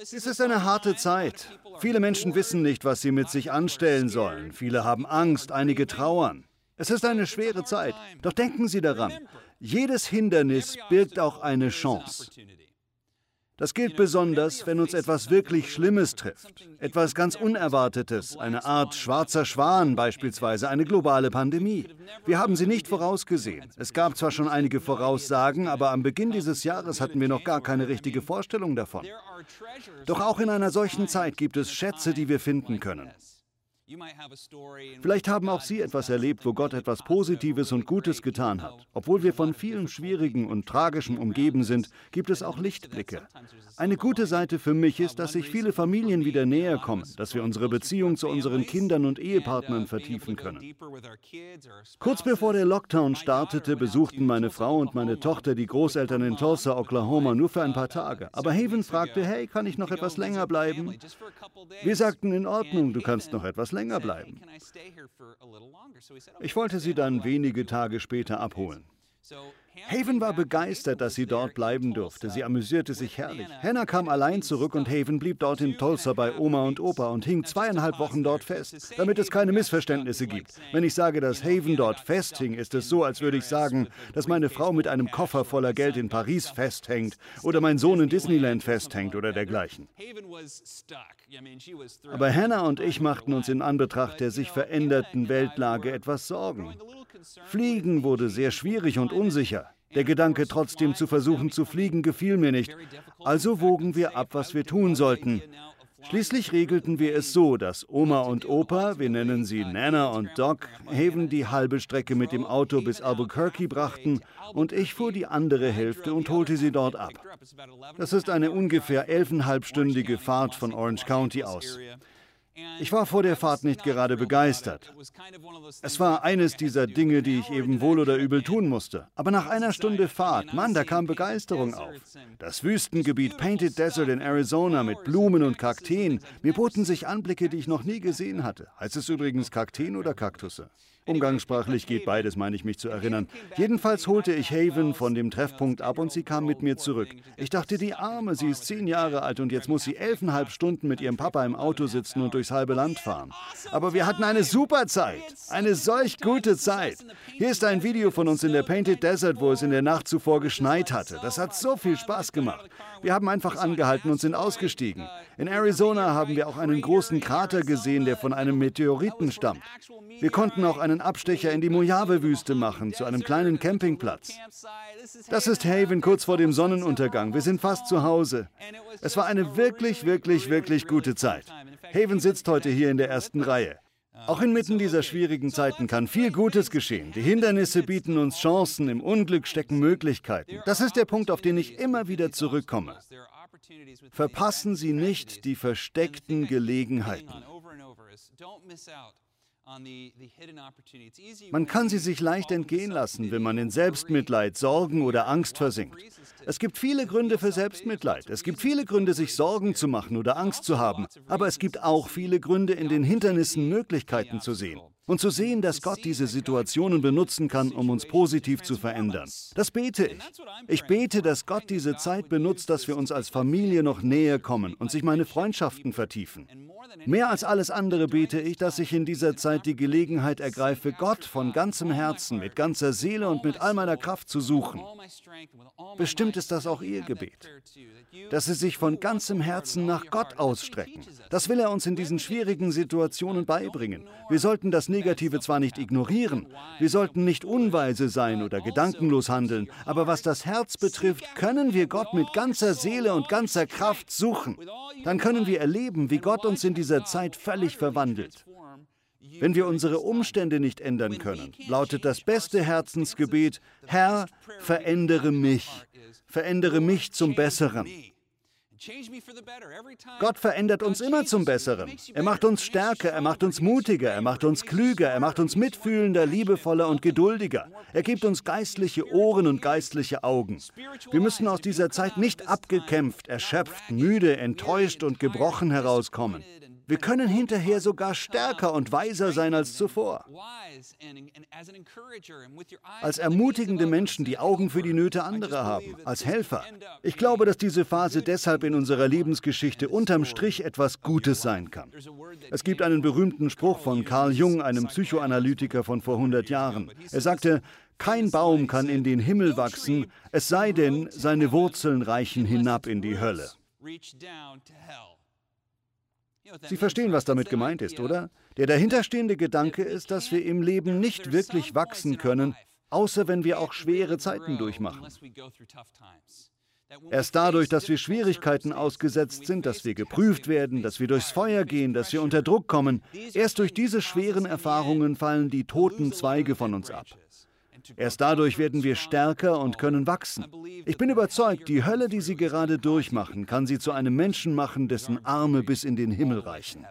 Es ist eine harte Zeit. Viele Menschen wissen nicht, was sie mit sich anstellen sollen. Viele haben Angst, einige trauern. Es ist eine schwere Zeit. Doch denken Sie daran, jedes Hindernis birgt auch eine Chance. Das gilt besonders, wenn uns etwas wirklich Schlimmes trifft. Etwas ganz Unerwartetes, eine Art schwarzer Schwan beispielsweise, eine globale Pandemie. Wir haben sie nicht vorausgesehen. Es gab zwar schon einige Voraussagen, aber am Beginn dieses Jahres hatten wir noch gar keine richtige Vorstellung davon. Doch auch in einer solchen Zeit gibt es Schätze, die wir finden können. Vielleicht haben auch Sie etwas erlebt, wo Gott etwas Positives und Gutes getan hat. Obwohl wir von vielen schwierigen und tragischen umgeben sind, gibt es auch Lichtblicke. Eine gute Seite für mich ist, dass sich viele Familien wieder näher kommen, dass wir unsere Beziehung zu unseren Kindern und Ehepartnern vertiefen können. Kurz bevor der Lockdown startete, besuchten meine Frau und meine Tochter die Großeltern in Tulsa, Oklahoma, nur für ein paar Tage. Aber Haven fragte, hey, kann ich noch etwas länger bleiben? Wir sagten, in Ordnung, du kannst noch etwas länger bleiben. Ich wollte sie dann wenige Tage später abholen. Haven war begeistert, dass sie dort bleiben durfte. Sie amüsierte sich herrlich. Hannah kam allein zurück und Haven blieb dort in Tulsa bei Oma und Opa und hing zweieinhalb Wochen dort fest, damit es keine Missverständnisse gibt. Wenn ich sage, dass Haven dort festhing, ist es so, als würde ich sagen, dass meine Frau mit einem Koffer voller Geld in Paris festhängt oder mein Sohn in Disneyland festhängt oder dergleichen. Aber Hannah und ich machten uns in Anbetracht der sich veränderten Weltlage etwas Sorgen. Fliegen wurde sehr schwierig und unsicher. Der Gedanke, trotzdem zu versuchen zu fliegen, gefiel mir nicht. Also wogen wir ab, was wir tun sollten. Schließlich regelten wir es so, dass Oma und Opa, wir nennen sie Nana und Doc, Haven die halbe Strecke mit dem Auto bis Albuquerque brachten und ich fuhr die andere Hälfte und holte sie dort ab. Das ist eine ungefähr elfeinhalbstündige Fahrt von Orange County aus. Ich war vor der Fahrt nicht gerade begeistert. Es war eines dieser Dinge, die ich eben wohl oder übel tun musste. Aber nach einer Stunde Fahrt, Mann, da kam Begeisterung auf. Das Wüstengebiet Painted Desert in Arizona mit Blumen und Kakteen, mir boten sich Anblicke, die ich noch nie gesehen hatte. Heißt es übrigens Kakteen oder Kaktusse? Umgangssprachlich geht beides, meine ich mich zu erinnern. Jedenfalls holte ich Haven von dem Treffpunkt ab und sie kam mit mir zurück. Ich dachte, die Arme, sie ist zehn Jahre alt und jetzt muss sie elfeinhalb Stunden mit ihrem Papa im Auto sitzen und durchs halbe Land fahren. Aber wir hatten eine super Zeit. Eine solch gute Zeit. Hier ist ein Video von uns in der Painted Desert, wo es in der Nacht zuvor geschneit hatte. Das hat so viel Spaß gemacht. Wir haben einfach angehalten und sind ausgestiegen. In Arizona haben wir auch einen großen Krater gesehen, der von einem Meteoriten stammt. Wir konnten auch einen Abstecher in die Mojave-Wüste machen, zu einem kleinen Campingplatz. Das ist Haven kurz vor dem Sonnenuntergang. Wir sind fast zu Hause. Es war eine wirklich, wirklich, wirklich gute Zeit. Haven sitzt heute hier in der ersten Reihe. Auch inmitten dieser schwierigen Zeiten kann viel Gutes geschehen. Die Hindernisse bieten uns Chancen, im Unglück stecken Möglichkeiten. Das ist der Punkt, auf den ich immer wieder zurückkomme. Verpassen Sie nicht die versteckten Gelegenheiten. Man kann sie sich leicht entgehen lassen, wenn man in Selbstmitleid, Sorgen oder Angst versinkt. Es gibt viele Gründe für Selbstmitleid. Es gibt viele Gründe, sich Sorgen zu machen oder Angst zu haben. Aber es gibt auch viele Gründe, in den Hindernissen Möglichkeiten zu sehen und zu sehen, dass Gott diese Situationen benutzen kann, um uns positiv zu verändern. Das bete ich. Ich bete, dass Gott diese Zeit benutzt, dass wir uns als Familie noch näher kommen und sich meine Freundschaften vertiefen. Mehr als alles andere bete ich, dass ich in dieser Zeit die Gelegenheit ergreife, Gott von ganzem Herzen, mit ganzer Seele und mit all meiner Kraft zu suchen. Bestimmt ist das auch Ihr Gebet, dass Sie sich von ganzem Herzen nach Gott ausstrecken. Das will er uns in diesen schwierigen Situationen beibringen. Wir sollten das Negative zwar nicht ignorieren, wir sollten nicht unweise sein oder gedankenlos handeln, aber was das Herz betrifft, können wir Gott mit ganzer Seele und ganzer Kraft suchen. Dann können wir erleben, wie Gott uns in dieser Zeit völlig verwandelt. Wenn wir unsere Umstände nicht ändern können, lautet das beste Herzensgebet, Herr, verändere mich, verändere mich zum Besseren. Gott verändert uns immer zum Besseren. Er macht uns stärker, er macht uns mutiger, er macht uns klüger, er macht uns mitfühlender, liebevoller und geduldiger. Er gibt uns geistliche Ohren und geistliche Augen. Wir müssen aus dieser Zeit nicht abgekämpft, erschöpft, müde, enttäuscht und gebrochen herauskommen. Wir können hinterher sogar stärker und weiser sein als zuvor. Als ermutigende Menschen, die Augen für die Nöte anderer haben, als Helfer. Ich glaube, dass diese Phase deshalb in unserer Lebensgeschichte unterm Strich etwas Gutes sein kann. Es gibt einen berühmten Spruch von Carl Jung, einem Psychoanalytiker von vor 100 Jahren. Er sagte, kein Baum kann in den Himmel wachsen, es sei denn, seine Wurzeln reichen hinab in die Hölle. Sie verstehen, was damit gemeint ist, oder? Der dahinterstehende Gedanke ist, dass wir im Leben nicht wirklich wachsen können, außer wenn wir auch schwere Zeiten durchmachen. Erst dadurch, dass wir Schwierigkeiten ausgesetzt sind, dass wir geprüft werden, dass wir durchs Feuer gehen, dass wir unter Druck kommen, erst durch diese schweren Erfahrungen fallen die toten Zweige von uns ab. Erst dadurch werden wir stärker und können wachsen. Ich bin überzeugt, die Hölle, die Sie gerade durchmachen, kann Sie zu einem Menschen machen, dessen Arme bis in den Himmel reichen.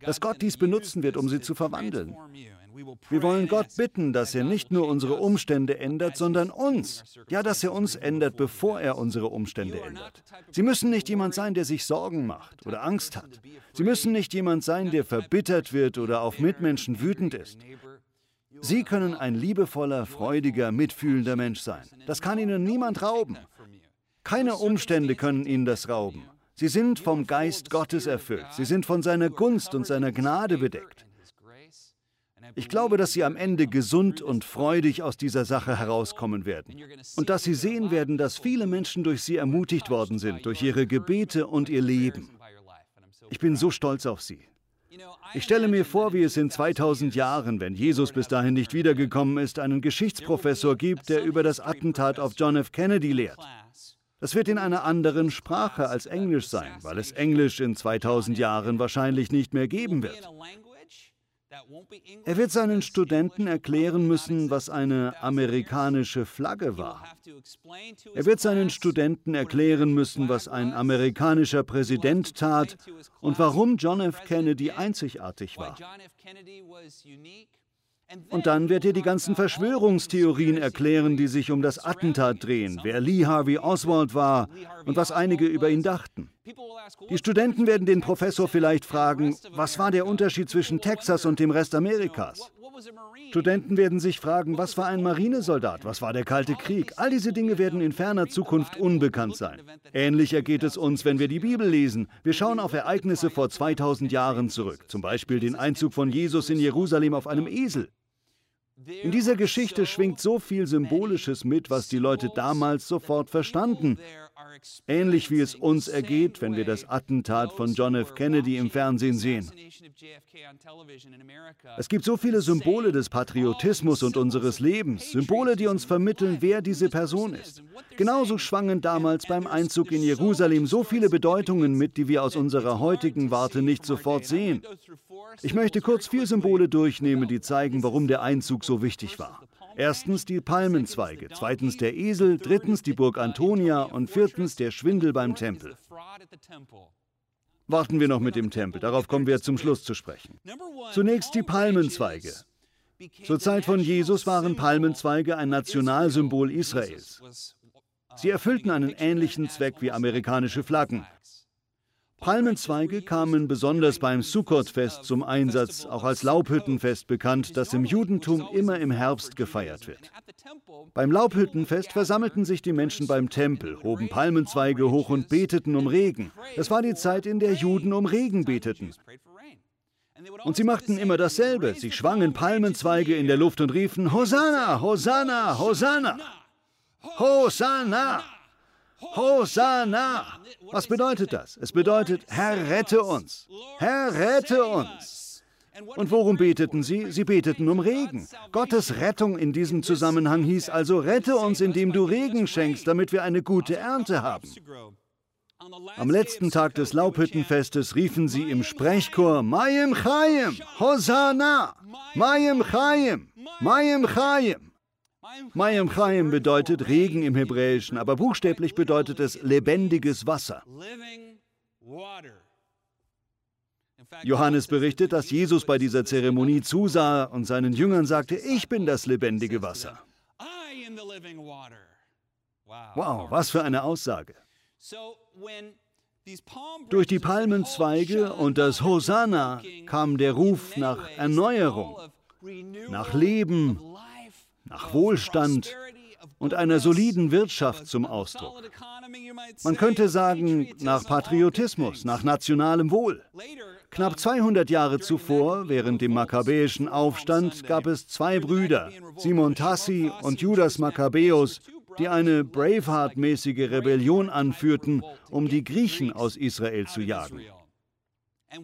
Dass Gott dies benutzen wird, um Sie zu verwandeln. Wir wollen Gott bitten, dass er nicht nur unsere Umstände ändert, sondern uns. Ja, dass er uns ändert, bevor er unsere Umstände ändert. Sie müssen nicht jemand sein, der sich Sorgen macht oder Angst hat. Sie müssen nicht jemand sein, der verbittert wird oder auf Mitmenschen wütend ist. Sie können ein liebevoller, freudiger, mitfühlender Mensch sein. Das kann Ihnen niemand rauben. Keine Umstände können Ihnen das rauben. Sie sind vom Geist Gottes erfüllt. Sie sind von seiner Gunst und seiner Gnade bedeckt. Ich glaube, dass Sie am Ende gesund und freudig aus dieser Sache herauskommen werden. Und dass Sie sehen werden, dass viele Menschen durch Sie ermutigt worden sind, durch Ihre Gebete und Ihr Leben. Ich bin so stolz auf Sie. Ich stelle mir vor, wie es in 2000 Jahren, wenn Jesus bis dahin nicht wiedergekommen ist, einen Geschichtsprofessor gibt, der über das Attentat auf John F. Kennedy lehrt. Das wird in einer anderen Sprache als Englisch sein, weil es Englisch in 2000 Jahren wahrscheinlich nicht mehr geben wird. Er wird seinen Studenten erklären müssen, was eine amerikanische Flagge war. Er wird seinen Studenten erklären müssen, was ein amerikanischer Präsident tat und warum John F. Kennedy einzigartig war. Und dann wird er die ganzen Verschwörungstheorien erklären, die sich um das Attentat drehen, wer Lee Harvey Oswald war und was einige über ihn dachten. Die Studenten werden den Professor vielleicht fragen, was war der Unterschied zwischen Texas und dem Rest Amerikas? Studenten werden sich fragen, was war ein Marinesoldat, was war der Kalte Krieg? All diese Dinge werden in ferner Zukunft unbekannt sein. Ähnlich ergeht es uns, wenn wir die Bibel lesen. Wir schauen auf Ereignisse vor 2000 Jahren zurück, zum Beispiel den Einzug von Jesus in Jerusalem auf einem Esel. In dieser Geschichte schwingt so viel Symbolisches mit, was die Leute damals sofort verstanden. Ähnlich wie es uns ergeht, wenn wir das Attentat von John F. Kennedy im Fernsehen sehen. Es gibt so viele Symbole des Patriotismus und unseres Lebens, Symbole, die uns vermitteln, wer diese Person ist. Genauso schwangen damals beim Einzug in Jerusalem so viele Bedeutungen mit, die wir aus unserer heutigen Warte nicht sofort sehen. Ich möchte kurz vier Symbole durchnehmen, die zeigen, warum der Einzug so wichtig war. Erstens die Palmenzweige, zweitens der Esel, drittens die Burg Antonia und viertens der Schwindel beim Tempel. Warten wir noch mit dem Tempel, darauf kommen wir zum Schluss zu sprechen. Zunächst die Palmenzweige. Zur Zeit von Jesus waren Palmenzweige ein Nationalsymbol Israels. Sie erfüllten einen ähnlichen Zweck wie amerikanische Flaggen. Palmenzweige kamen besonders beim Sukkot-Fest zum Einsatz, auch als Laubhüttenfest bekannt, das im Judentum immer im Herbst gefeiert wird. Beim Laubhüttenfest versammelten sich die Menschen beim Tempel, hoben Palmenzweige hoch und beteten um Regen. Das war die Zeit, in der Juden um Regen beteten. Und sie machten immer dasselbe. Sie schwangen Palmenzweige in der Luft und riefen Hosanna, Hosanna, Hosanna. Hosanna! Hosanna! Was bedeutet das? Es bedeutet, Herr, rette uns! Herr, rette uns! Und worum beteten sie? Sie beteten um Regen. Gottes Rettung in diesem Zusammenhang hieß also, rette uns, indem du Regen schenkst, damit wir eine gute Ernte haben. Am letzten Tag des Laubhüttenfestes riefen sie im Sprechchor Mayim Chaim, Hosanna, Mayim Chaim, Mayim Chaim. Mayim Chaim bedeutet Regen im Hebräischen, aber buchstäblich bedeutet es lebendiges Wasser. Johannes berichtet, dass Jesus bei dieser Zeremonie zusah und seinen Jüngern sagte, ich bin das lebendige Wasser. Wow, was für eine Aussage. Durch die Palmenzweige und das Hosanna kam der Ruf nach Erneuerung, nach Leben, nach Wohlstand und einer soliden Wirtschaft zum Ausdruck. Man könnte sagen, nach Patriotismus, nach nationalem Wohl. Knapp 200 Jahre zuvor, während dem makkabäischen Aufstand, gab es zwei Brüder, Simon Tassi und Judas Makkabäus, die eine Braveheart-mäßige Rebellion anführten, um die Griechen aus Israel zu jagen.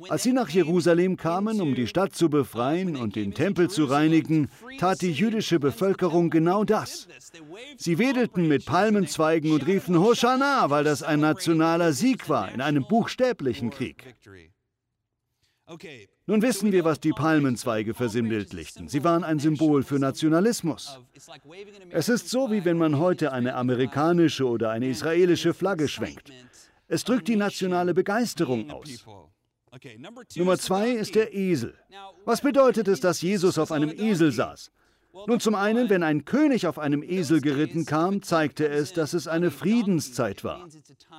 Als sie nach Jerusalem kamen, um die Stadt zu befreien und den Tempel zu reinigen, tat die jüdische Bevölkerung genau das. Sie wedelten mit Palmenzweigen und riefen Hosanna, weil das ein nationaler Sieg war in einem buchstäblichen Krieg. Nun wissen wir, was die Palmenzweige versinnbildlichten. Sie waren ein Symbol für Nationalismus. Es ist so, wie wenn man heute eine amerikanische oder eine israelische Flagge schwenkt. Es drückt die nationale Begeisterung aus. Nummer zwei ist der Esel. Was bedeutet es, dass Jesus auf einem Esel saß? Nun zum einen, wenn ein König auf einem Esel geritten kam, zeigte es, dass es eine Friedenszeit war.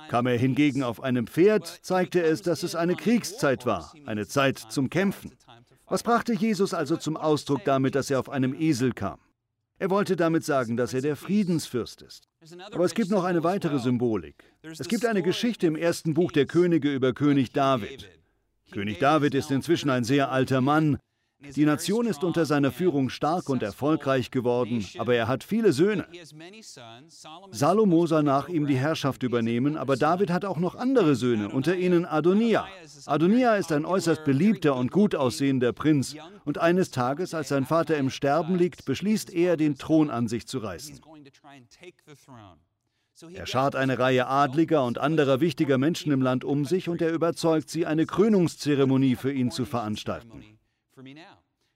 Kam er hingegen auf einem Pferd, zeigte es, dass es eine Kriegszeit war, eine Zeit zum Kämpfen. Was brachte Jesus also zum Ausdruck damit, dass er auf einem Esel kam? Er wollte damit sagen, dass er der Friedensfürst ist. Aber es gibt noch eine weitere Symbolik. Es gibt eine Geschichte im ersten Buch der Könige über König David. König David ist inzwischen ein sehr alter Mann. Die Nation ist unter seiner Führung stark und erfolgreich geworden, aber er hat viele Söhne. Salomo soll nach ihm die Herrschaft übernehmen, aber David hat auch noch andere Söhne, unter ihnen Adonia. Adonia ist ein äußerst beliebter und gut aussehender Prinz, und eines Tages, als sein Vater im Sterben liegt, beschließt er, den Thron an sich zu reißen. Er schart eine Reihe adliger und anderer wichtiger Menschen im Land um sich und er überzeugt sie, eine Krönungszeremonie für ihn zu veranstalten.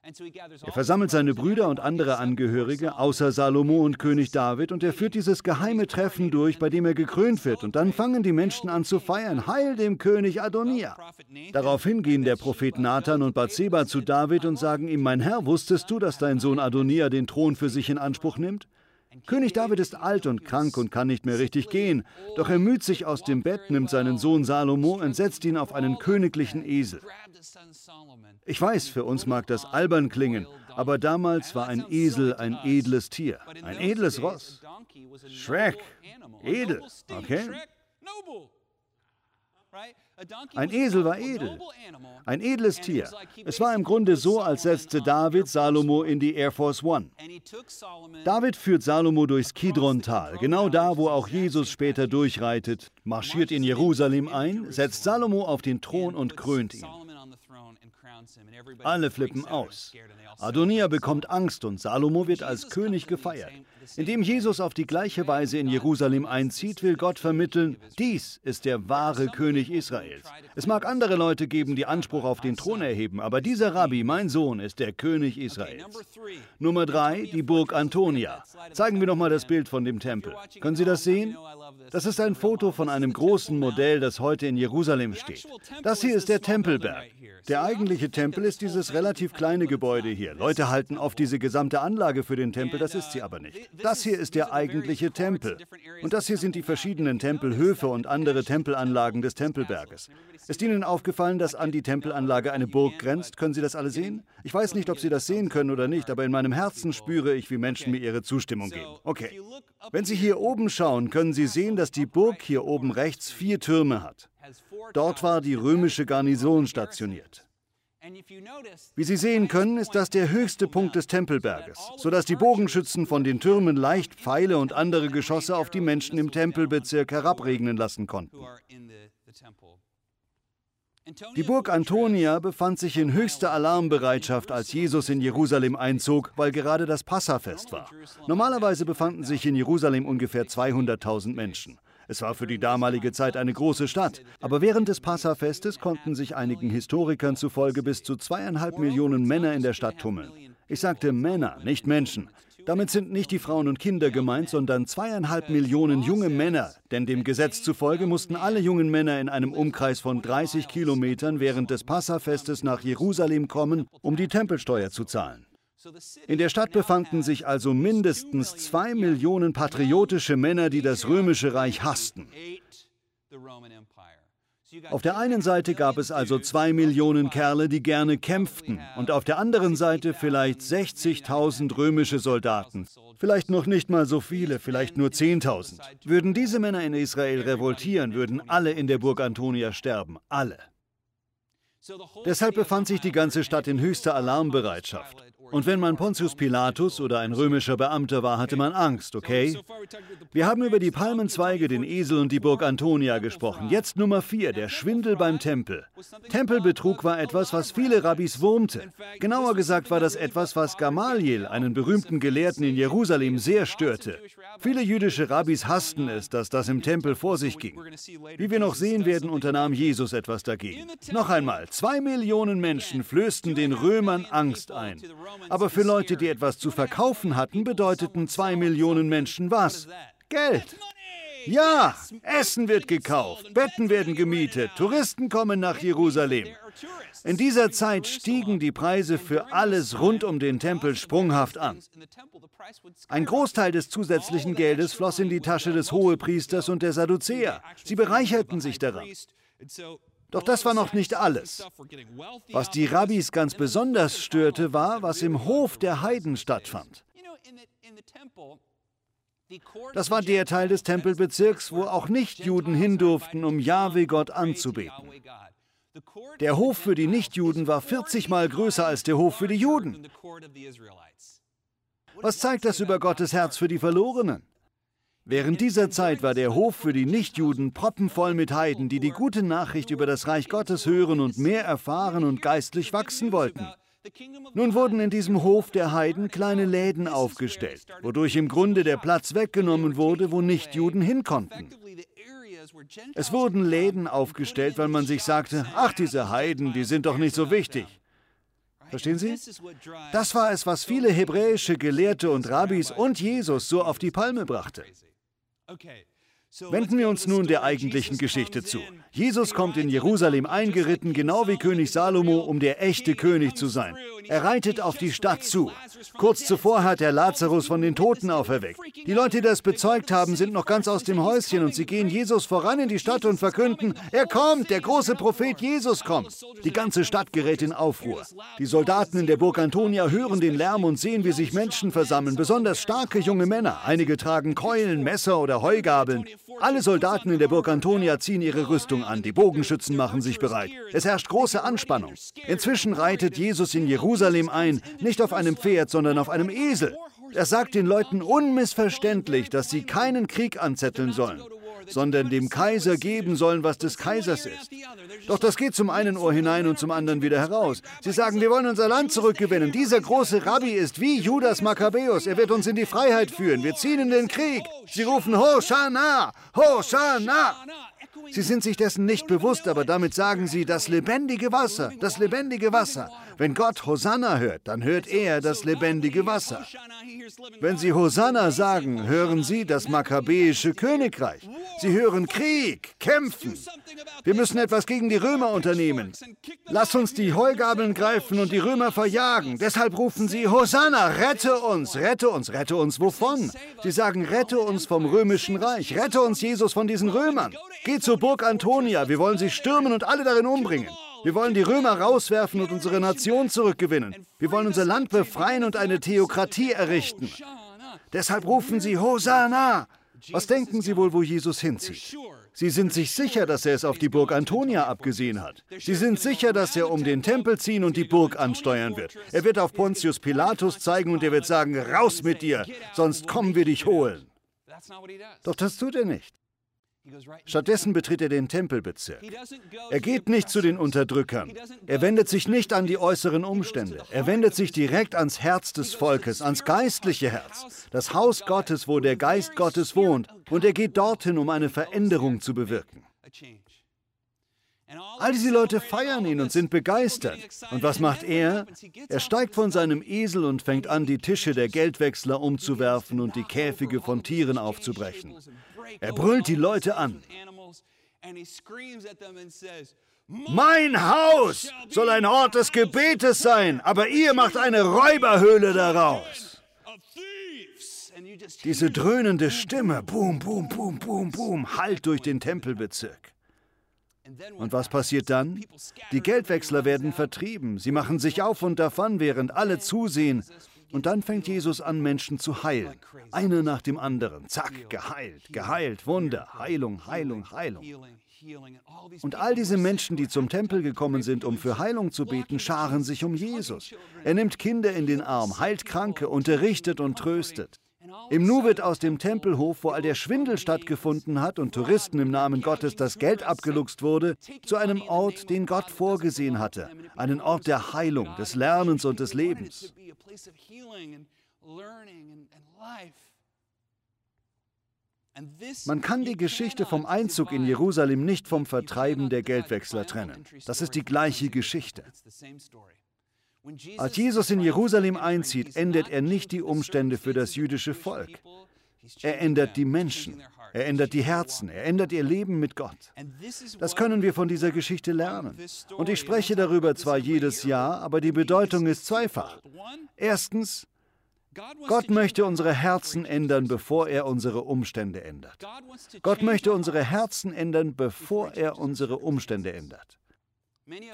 Er versammelt seine Brüder und andere Angehörige, außer Salomo und König David, und er führt dieses geheime Treffen durch, bei dem er gekrönt wird. Und dann fangen die Menschen an zu feiern, Heil dem König Adonia. Daraufhin gehen der Prophet Nathan und Bathseba zu David und sagen ihm, mein Herr, wusstest du, dass dein Sohn Adonia den Thron für sich in Anspruch nimmt? König David ist alt und krank und kann nicht mehr richtig gehen, doch er müht sich aus dem Bett, nimmt seinen Sohn Salomo und setzt ihn auf einen königlichen Esel. Ich weiß, für uns mag das albern klingen, aber damals war ein Esel ein edles Tier, ein edles Ross. Shrek, edel, okay? Ein Esel war edel, ein edles Tier. Es war im Grunde so, als setzte David Salomo in die Air Force One. David führt Salomo durchs Kidron-Tal, genau da, wo auch Jesus später durchreitet, marschiert in Jerusalem ein, setzt Salomo auf den Thron und krönt ihn. Alle flippen aus. Adonia bekommt Angst und Salomo wird als König gefeiert. Indem Jesus auf die gleiche Weise in Jerusalem einzieht, will Gott vermitteln, dies ist der wahre König Israels. Es mag andere Leute geben, die Anspruch auf den Thron erheben, aber dieser Rabbi, mein Sohn, ist der König Israels. Nummer drei, die Burg Antonia. Zeigen wir noch mal das Bild von dem Tempel. Können Sie das sehen? Das ist ein Foto von einem großen Modell, das heute in Jerusalem steht. Das hier ist der Tempelberg. Der eigentliche Tempel ist dieses relativ kleine Gebäude hier. Leute halten oft diese gesamte Anlage für den Tempel, das ist sie aber nicht. Das hier ist der eigentliche Tempel. Und das hier sind die verschiedenen Tempelhöfe und andere Tempelanlagen des Tempelberges. Ist Ihnen aufgefallen, dass an die Tempelanlage eine Burg grenzt? Können Sie das alle sehen? Ich weiß nicht, ob Sie das sehen können oder nicht, aber in meinem Herzen spüre ich, wie Menschen mir ihre Zustimmung geben. Okay. Wenn Sie hier oben schauen, können Sie sehen, dass die Burg hier oben rechts vier Türme hat. Dort war die römische Garnison stationiert. Wie Sie sehen können, ist das der höchste Punkt des Tempelberges, sodass die Bogenschützen von den Türmen leicht Pfeile und andere Geschosse auf die Menschen im Tempelbezirk herabregnen lassen konnten. Die Burg Antonia befand sich in höchster Alarmbereitschaft, als Jesus in Jerusalem einzog, weil gerade das Passafest war. Normalerweise befanden sich in Jerusalem ungefähr 200.000 Menschen. Es war für die damalige Zeit eine große Stadt. Aber während des Passafestes konnten sich einigen Historikern zufolge bis zu zweieinhalb Millionen Männer in der Stadt tummeln. Ich sagte Männer, nicht Menschen. Damit sind nicht die Frauen und Kinder gemeint, sondern zweieinhalb Millionen junge Männer. Denn dem Gesetz zufolge mussten alle jungen Männer in einem Umkreis von 30 Kilometern während des Passafestes nach Jerusalem kommen, um die Tempelsteuer zu zahlen. In der Stadt befanden sich also mindestens zwei Millionen patriotische Männer, die das römische Reich hassten. Auf der einen Seite gab es also zwei Millionen Kerle, die gerne kämpften, und auf der anderen Seite vielleicht 60.000 römische Soldaten. Vielleicht noch nicht mal so viele, vielleicht nur 10.000. Würden diese Männer in Israel revoltieren, würden alle in der Burg Antonia sterben. Alle. Deshalb befand sich die ganze Stadt in höchster Alarmbereitschaft. Und wenn man Pontius Pilatus oder ein römischer Beamter war, hatte man Angst, okay? Wir haben über die Palmenzweige, den Esel und die Burg Antonia gesprochen. Jetzt Nummer vier, der Schwindel beim Tempel. Tempelbetrug war etwas, was viele Rabbis wurmte. Genauer gesagt war das etwas, was Gamaliel, einen berühmten Gelehrten in Jerusalem, sehr störte. Viele jüdische Rabbis hassten es, dass das im Tempel vor sich ging. Wie wir noch sehen werden, unternahm Jesus etwas dagegen. Noch einmal, zwei Millionen Menschen flößten den Römern Angst ein. Aber für Leute, die etwas zu verkaufen hatten, bedeuteten zwei Millionen Menschen was? Geld. Ja, Essen wird gekauft, Betten werden gemietet, Touristen kommen nach Jerusalem. In dieser Zeit stiegen die Preise für alles rund um den Tempel sprunghaft an. Ein Großteil des zusätzlichen Geldes floss in die Tasche des Hohepriesters und der Sadduzäer. Sie bereicherten sich daran. Doch das war noch nicht alles. Was die Rabbis ganz besonders störte, war, was im Hof der Heiden stattfand. Das war der Teil des Tempelbezirks, wo auch Nichtjuden hin durften, um Jahwe Gott anzubeten. Der Hof für die Nichtjuden war 40 Mal größer als der Hof für die Juden. Was zeigt das über Gottes Herz für die Verlorenen? Während dieser Zeit war der Hof für die Nichtjuden proppenvoll mit Heiden, die die gute Nachricht über das Reich Gottes hören und mehr erfahren und geistlich wachsen wollten. Nun wurden in diesem Hof der Heiden kleine Läden aufgestellt, wodurch im Grunde der Platz weggenommen wurde, wo Nichtjuden hin konnten. Es wurden Läden aufgestellt, weil man sich sagte, ach diese Heiden, die sind doch nicht so wichtig. Verstehen Sie? Das war es, was viele hebräische Gelehrte und Rabbis und Jesus so auf die Palme brachte. Okay, Wenden wir uns nun der eigentlichen Geschichte zu. Jesus kommt in Jerusalem eingeritten, genau wie König Salomo, um der echte König zu sein. Er reitet auf die Stadt zu. Kurz zuvor hat er Lazarus von den Toten auferweckt. Die Leute, die das bezeugt haben, sind noch ganz aus dem Häuschen und sie gehen Jesus voran in die Stadt und verkünden, er kommt, der große Prophet Jesus kommt. Die ganze Stadt gerät in Aufruhr. Die Soldaten in der Burg Antonia hören den Lärm und sehen, wie sich Menschen versammeln, besonders starke junge Männer. Einige tragen Keulen, Messer oder Heugabeln. Alle Soldaten in der Burg Antonia ziehen ihre Rüstung an, die Bogenschützen machen sich bereit. Es herrscht große Anspannung. Inzwischen reitet Jesus in Jerusalem ein, nicht auf einem Pferd, sondern auf einem Esel. Er sagt den Leuten unmissverständlich, dass sie keinen Krieg anzetteln sollen sondern dem Kaiser geben sollen, was des Kaisers ist. Doch das geht zum einen Ohr hinein und zum anderen wieder heraus. Sie sagen, wir wollen unser Land zurückgewinnen. Dieser große Rabbi ist wie Judas Makkabäus. Er wird uns in die Freiheit führen. Wir ziehen in den Krieg. Sie rufen Hosanna, Hosanna. Sie sind sich dessen nicht bewusst, aber damit sagen sie das lebendige Wasser, das lebendige Wasser. Wenn Gott Hosanna hört, dann hört er das lebendige Wasser. Wenn sie Hosanna sagen, hören sie das makkabäische Königreich. Sie hören Krieg, Kämpfen. Wir müssen etwas gegen die Römer unternehmen. Lass uns die Heugabeln greifen und die Römer verjagen. Deshalb rufen sie Hosanna, rette uns, rette uns, rette uns. Wovon? Sie sagen, rette uns vom römischen Reich, rette uns Jesus von diesen Römern. Geh zur Burg Antonia, wir wollen sie stürmen und alle darin umbringen. Wir wollen die Römer rauswerfen und unsere Nation zurückgewinnen. Wir wollen unser Land befreien und eine Theokratie errichten. Deshalb rufen sie Hosanna. Was denken Sie wohl, wo Jesus hinzieht? Sie sind sich sicher, dass er es auf die Burg Antonia abgesehen hat. Sie sind sicher, dass er um den Tempel ziehen und die Burg ansteuern wird. Er wird auf Pontius Pilatus zeigen und er wird sagen, raus mit dir, sonst kommen wir dich holen. Doch das tut er nicht. Stattdessen betritt er den Tempelbezirk. Er geht nicht zu den Unterdrückern. Er wendet sich nicht an die äußeren Umstände. Er wendet sich direkt ans Herz des Volkes, ans geistliche Herz, das Haus Gottes, wo der Geist Gottes wohnt. Und er geht dorthin, um eine Veränderung zu bewirken. All diese Leute feiern ihn und sind begeistert. Und was macht er? Er steigt von seinem Esel und fängt an, die Tische der Geldwechsler umzuwerfen und die Käfige von Tieren aufzubrechen. Er brüllt die Leute an. Mein Haus soll ein Ort des Gebetes sein, aber ihr macht eine Räuberhöhle daraus. Diese dröhnende Stimme, boom, boom, boom, boom, boom, hallt durch den Tempelbezirk. Und was passiert dann? Die Geldwechsler werden vertrieben, sie machen sich auf und davon, während alle zusehen. Und dann fängt Jesus an, Menschen zu heilen. Einer nach dem anderen. Zack, geheilt, geheilt, Wunder, Heilung, Heilung, Heilung. Und all diese Menschen, die zum Tempel gekommen sind, um für Heilung zu beten, scharen sich um Jesus. Er nimmt Kinder in den Arm, heilt Kranke, unterrichtet und tröstet. Im Nu wird aus dem Tempelhof, wo all der Schwindel stattgefunden hat und Touristen im Namen Gottes das Geld abgeluchst wurde, zu einem Ort, den Gott vorgesehen hatte, einen Ort der Heilung, des Lernens und des Lebens. Man kann die Geschichte vom Einzug in Jerusalem nicht vom Vertreiben der Geldwechsler trennen. Das ist die gleiche Geschichte. Als Jesus in Jerusalem einzieht, ändert er nicht die Umstände für das jüdische Volk. Er ändert die Menschen, er ändert die Herzen, er ändert ihr Leben mit Gott. Das können wir von dieser Geschichte lernen. Und ich spreche darüber zwar jedes Jahr, aber die Bedeutung ist zweifach. Erstens, Gott möchte unsere Herzen ändern, bevor er unsere Umstände ändert. Gott möchte unsere Herzen ändern, bevor er unsere Umstände ändert.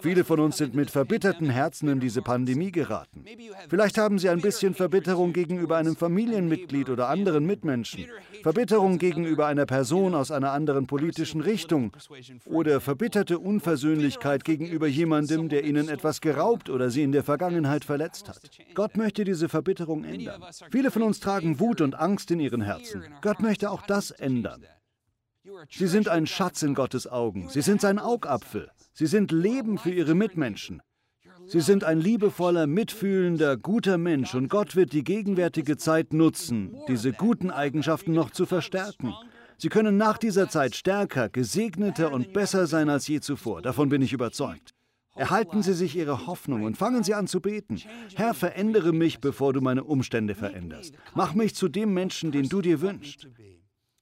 Viele von uns sind mit verbitterten Herzen in diese Pandemie geraten. Vielleicht haben Sie ein bisschen Verbitterung gegenüber einem Familienmitglied oder anderen Mitmenschen, Verbitterung gegenüber einer Person aus einer anderen politischen Richtung oder verbitterte Unversöhnlichkeit gegenüber jemandem, der Ihnen etwas geraubt oder Sie in der Vergangenheit verletzt hat. Gott möchte diese Verbitterung ändern. Viele von uns tragen Wut und Angst in ihren Herzen. Gott möchte auch das ändern. Sie sind ein Schatz in Gottes Augen. Sie sind sein Augapfel. Sie sind Leben für ihre Mitmenschen. Sie sind ein liebevoller, mitfühlender, guter Mensch und Gott wird die gegenwärtige Zeit nutzen, diese guten Eigenschaften noch zu verstärken. Sie können nach dieser Zeit stärker, gesegneter und besser sein als je zuvor. Davon bin ich überzeugt. Erhalten Sie sich Ihre Hoffnung und fangen Sie an zu beten. Herr, verändere mich, bevor du meine Umstände veränderst. Mach mich zu dem Menschen, den du dir wünschst.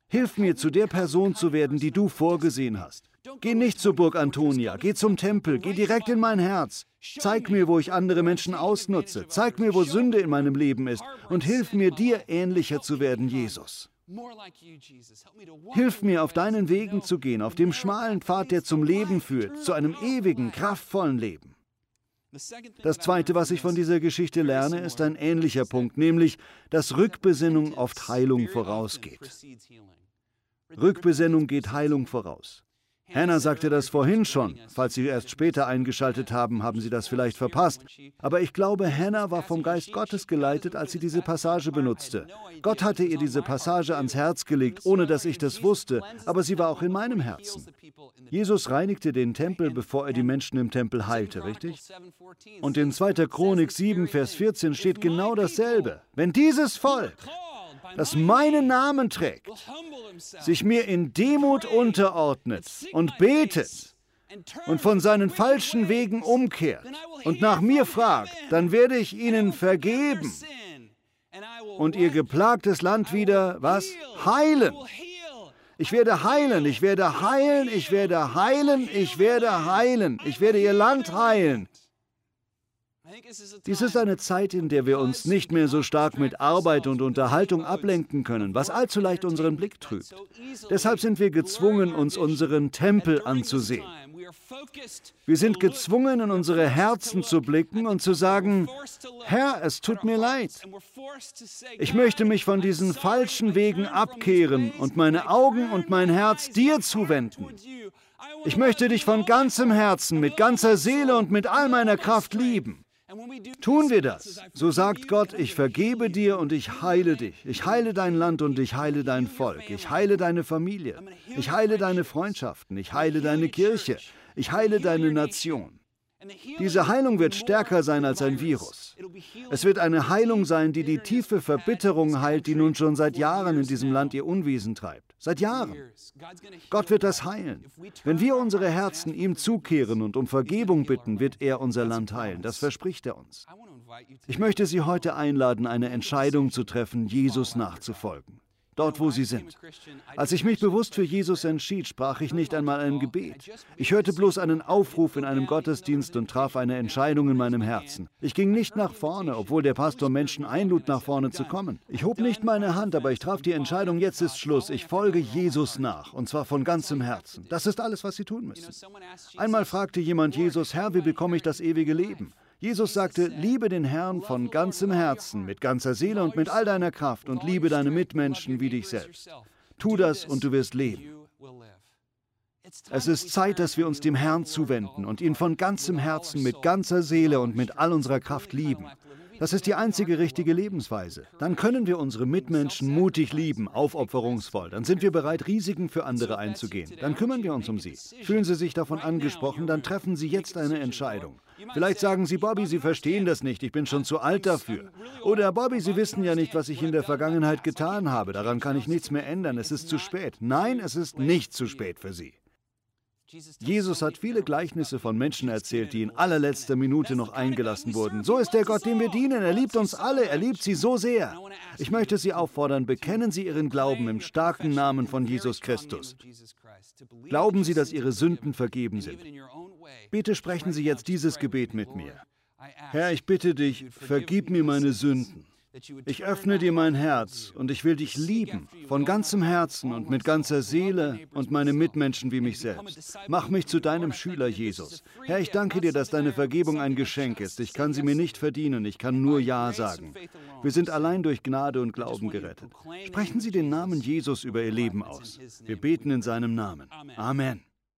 Hilf mir, zu der Person zu werden, die du vorgesehen hast. Geh nicht zur Burg Antonia, geh zum Tempel, geh direkt in mein Herz. Zeig mir, wo ich andere Menschen ausnutze. Zeig mir, wo Sünde in meinem Leben ist. Und hilf mir, dir ähnlicher zu werden, Jesus. Hilf mir, auf deinen Wegen zu gehen, auf dem schmalen Pfad, der zum Leben führt, zu einem ewigen, kraftvollen Leben. Das Zweite, was ich von dieser Geschichte lerne, ist ein ähnlicher Punkt, nämlich, dass Rückbesinnung oft Heilung vorausgeht. Rückbesinnung geht Heilung voraus. Hannah sagte das vorhin schon. Falls Sie erst später eingeschaltet haben, haben Sie das vielleicht verpasst. Aber ich glaube, Hannah war vom Geist Gottes geleitet, als sie diese Passage benutzte. Gott hatte ihr diese Passage ans Herz gelegt, ohne dass ich das wusste, aber sie war auch in meinem Herzen. Jesus reinigte den Tempel, bevor er die Menschen im Tempel heilte, richtig? Und in 2. Chronik 7, Vers 14 steht genau dasselbe. Wenn dieses Volk das meinen Namen trägt, sich mir in Demut unterordnet und betet und von seinen falschen Wegen umkehrt und nach mir fragt, dann werde ich ihnen vergeben und ihr geplagtes Land wieder, was? Heilen. Ich werde heilen, ich werde heilen, ich werde heilen, ich werde heilen, ich werde ihr Land heilen. Dies ist eine Zeit, in der wir uns nicht mehr so stark mit Arbeit und Unterhaltung ablenken können, was allzu leicht unseren Blick trübt. Deshalb sind wir gezwungen, uns unseren Tempel anzusehen. Wir sind gezwungen, in unsere Herzen zu blicken und zu sagen, Herr, es tut mir leid. Ich möchte mich von diesen falschen Wegen abkehren und meine Augen und mein Herz dir zuwenden. Ich möchte dich von ganzem Herzen, mit ganzer Seele und mit all meiner Kraft lieben. Tun wir das, so sagt Gott, ich vergebe dir und ich heile dich. Ich heile dein Land und ich heile dein Volk. Ich heile deine Familie. Ich heile deine Freundschaften. Ich heile deine Kirche. Ich heile deine Nation. Diese Heilung wird stärker sein als ein Virus. Es wird eine Heilung sein, die die tiefe Verbitterung heilt, die nun schon seit Jahren in diesem Land ihr Unwesen treibt. Seit Jahren. Gott wird das heilen. Wenn wir unsere Herzen ihm zukehren und um Vergebung bitten, wird er unser Land heilen. Das verspricht er uns. Ich möchte Sie heute einladen, eine Entscheidung zu treffen, Jesus nachzufolgen. Dort wo sie sind. Als ich mich bewusst für Jesus entschied, sprach ich nicht einmal ein Gebet. Ich hörte bloß einen Aufruf in einem Gottesdienst und traf eine Entscheidung in meinem Herzen. Ich ging nicht nach vorne, obwohl der Pastor Menschen einlud, nach vorne zu kommen. Ich hob nicht meine Hand, aber ich traf die Entscheidung, jetzt ist Schluss. Ich folge Jesus nach, und zwar von ganzem Herzen. Das ist alles, was Sie tun müssen. Einmal fragte jemand Jesus, Herr, wie bekomme ich das ewige Leben? Jesus sagte, liebe den Herrn von ganzem Herzen, mit ganzer Seele und mit all deiner Kraft und liebe deine Mitmenschen wie dich selbst. Tu das und du wirst leben. Es ist Zeit, dass wir uns dem Herrn zuwenden und ihn von ganzem Herzen, mit ganzer Seele und mit all unserer Kraft lieben. Das ist die einzige richtige Lebensweise. Dann können wir unsere Mitmenschen mutig lieben, aufopferungsvoll. Dann sind wir bereit, Risiken für andere einzugehen. Dann kümmern wir uns um sie. Fühlen Sie sich davon angesprochen, dann treffen Sie jetzt eine Entscheidung. Vielleicht sagen Sie, Bobby, Sie verstehen das nicht, ich bin schon zu alt dafür. Oder Bobby, Sie wissen ja nicht, was ich in der Vergangenheit getan habe, daran kann ich nichts mehr ändern, es ist zu spät. Nein, es ist nicht zu spät für Sie. Jesus hat viele Gleichnisse von Menschen erzählt, die in allerletzter Minute noch eingelassen wurden. So ist der Gott, dem wir dienen. Er liebt uns alle. Er liebt sie so sehr. Ich möchte Sie auffordern, bekennen Sie Ihren Glauben im starken Namen von Jesus Christus. Glauben Sie, dass Ihre Sünden vergeben sind. Bitte sprechen Sie jetzt dieses Gebet mit mir. Herr, ich bitte dich, vergib mir meine Sünden. Ich öffne dir mein Herz und ich will dich lieben, von ganzem Herzen und mit ganzer Seele und meine Mitmenschen wie mich selbst. Mach mich zu deinem Schüler, Jesus. Herr, ich danke dir, dass deine Vergebung ein Geschenk ist. Ich kann sie mir nicht verdienen, ich kann nur Ja sagen. Wir sind allein durch Gnade und Glauben gerettet. Sprechen Sie den Namen Jesus über Ihr Leben aus. Wir beten in seinem Namen. Amen.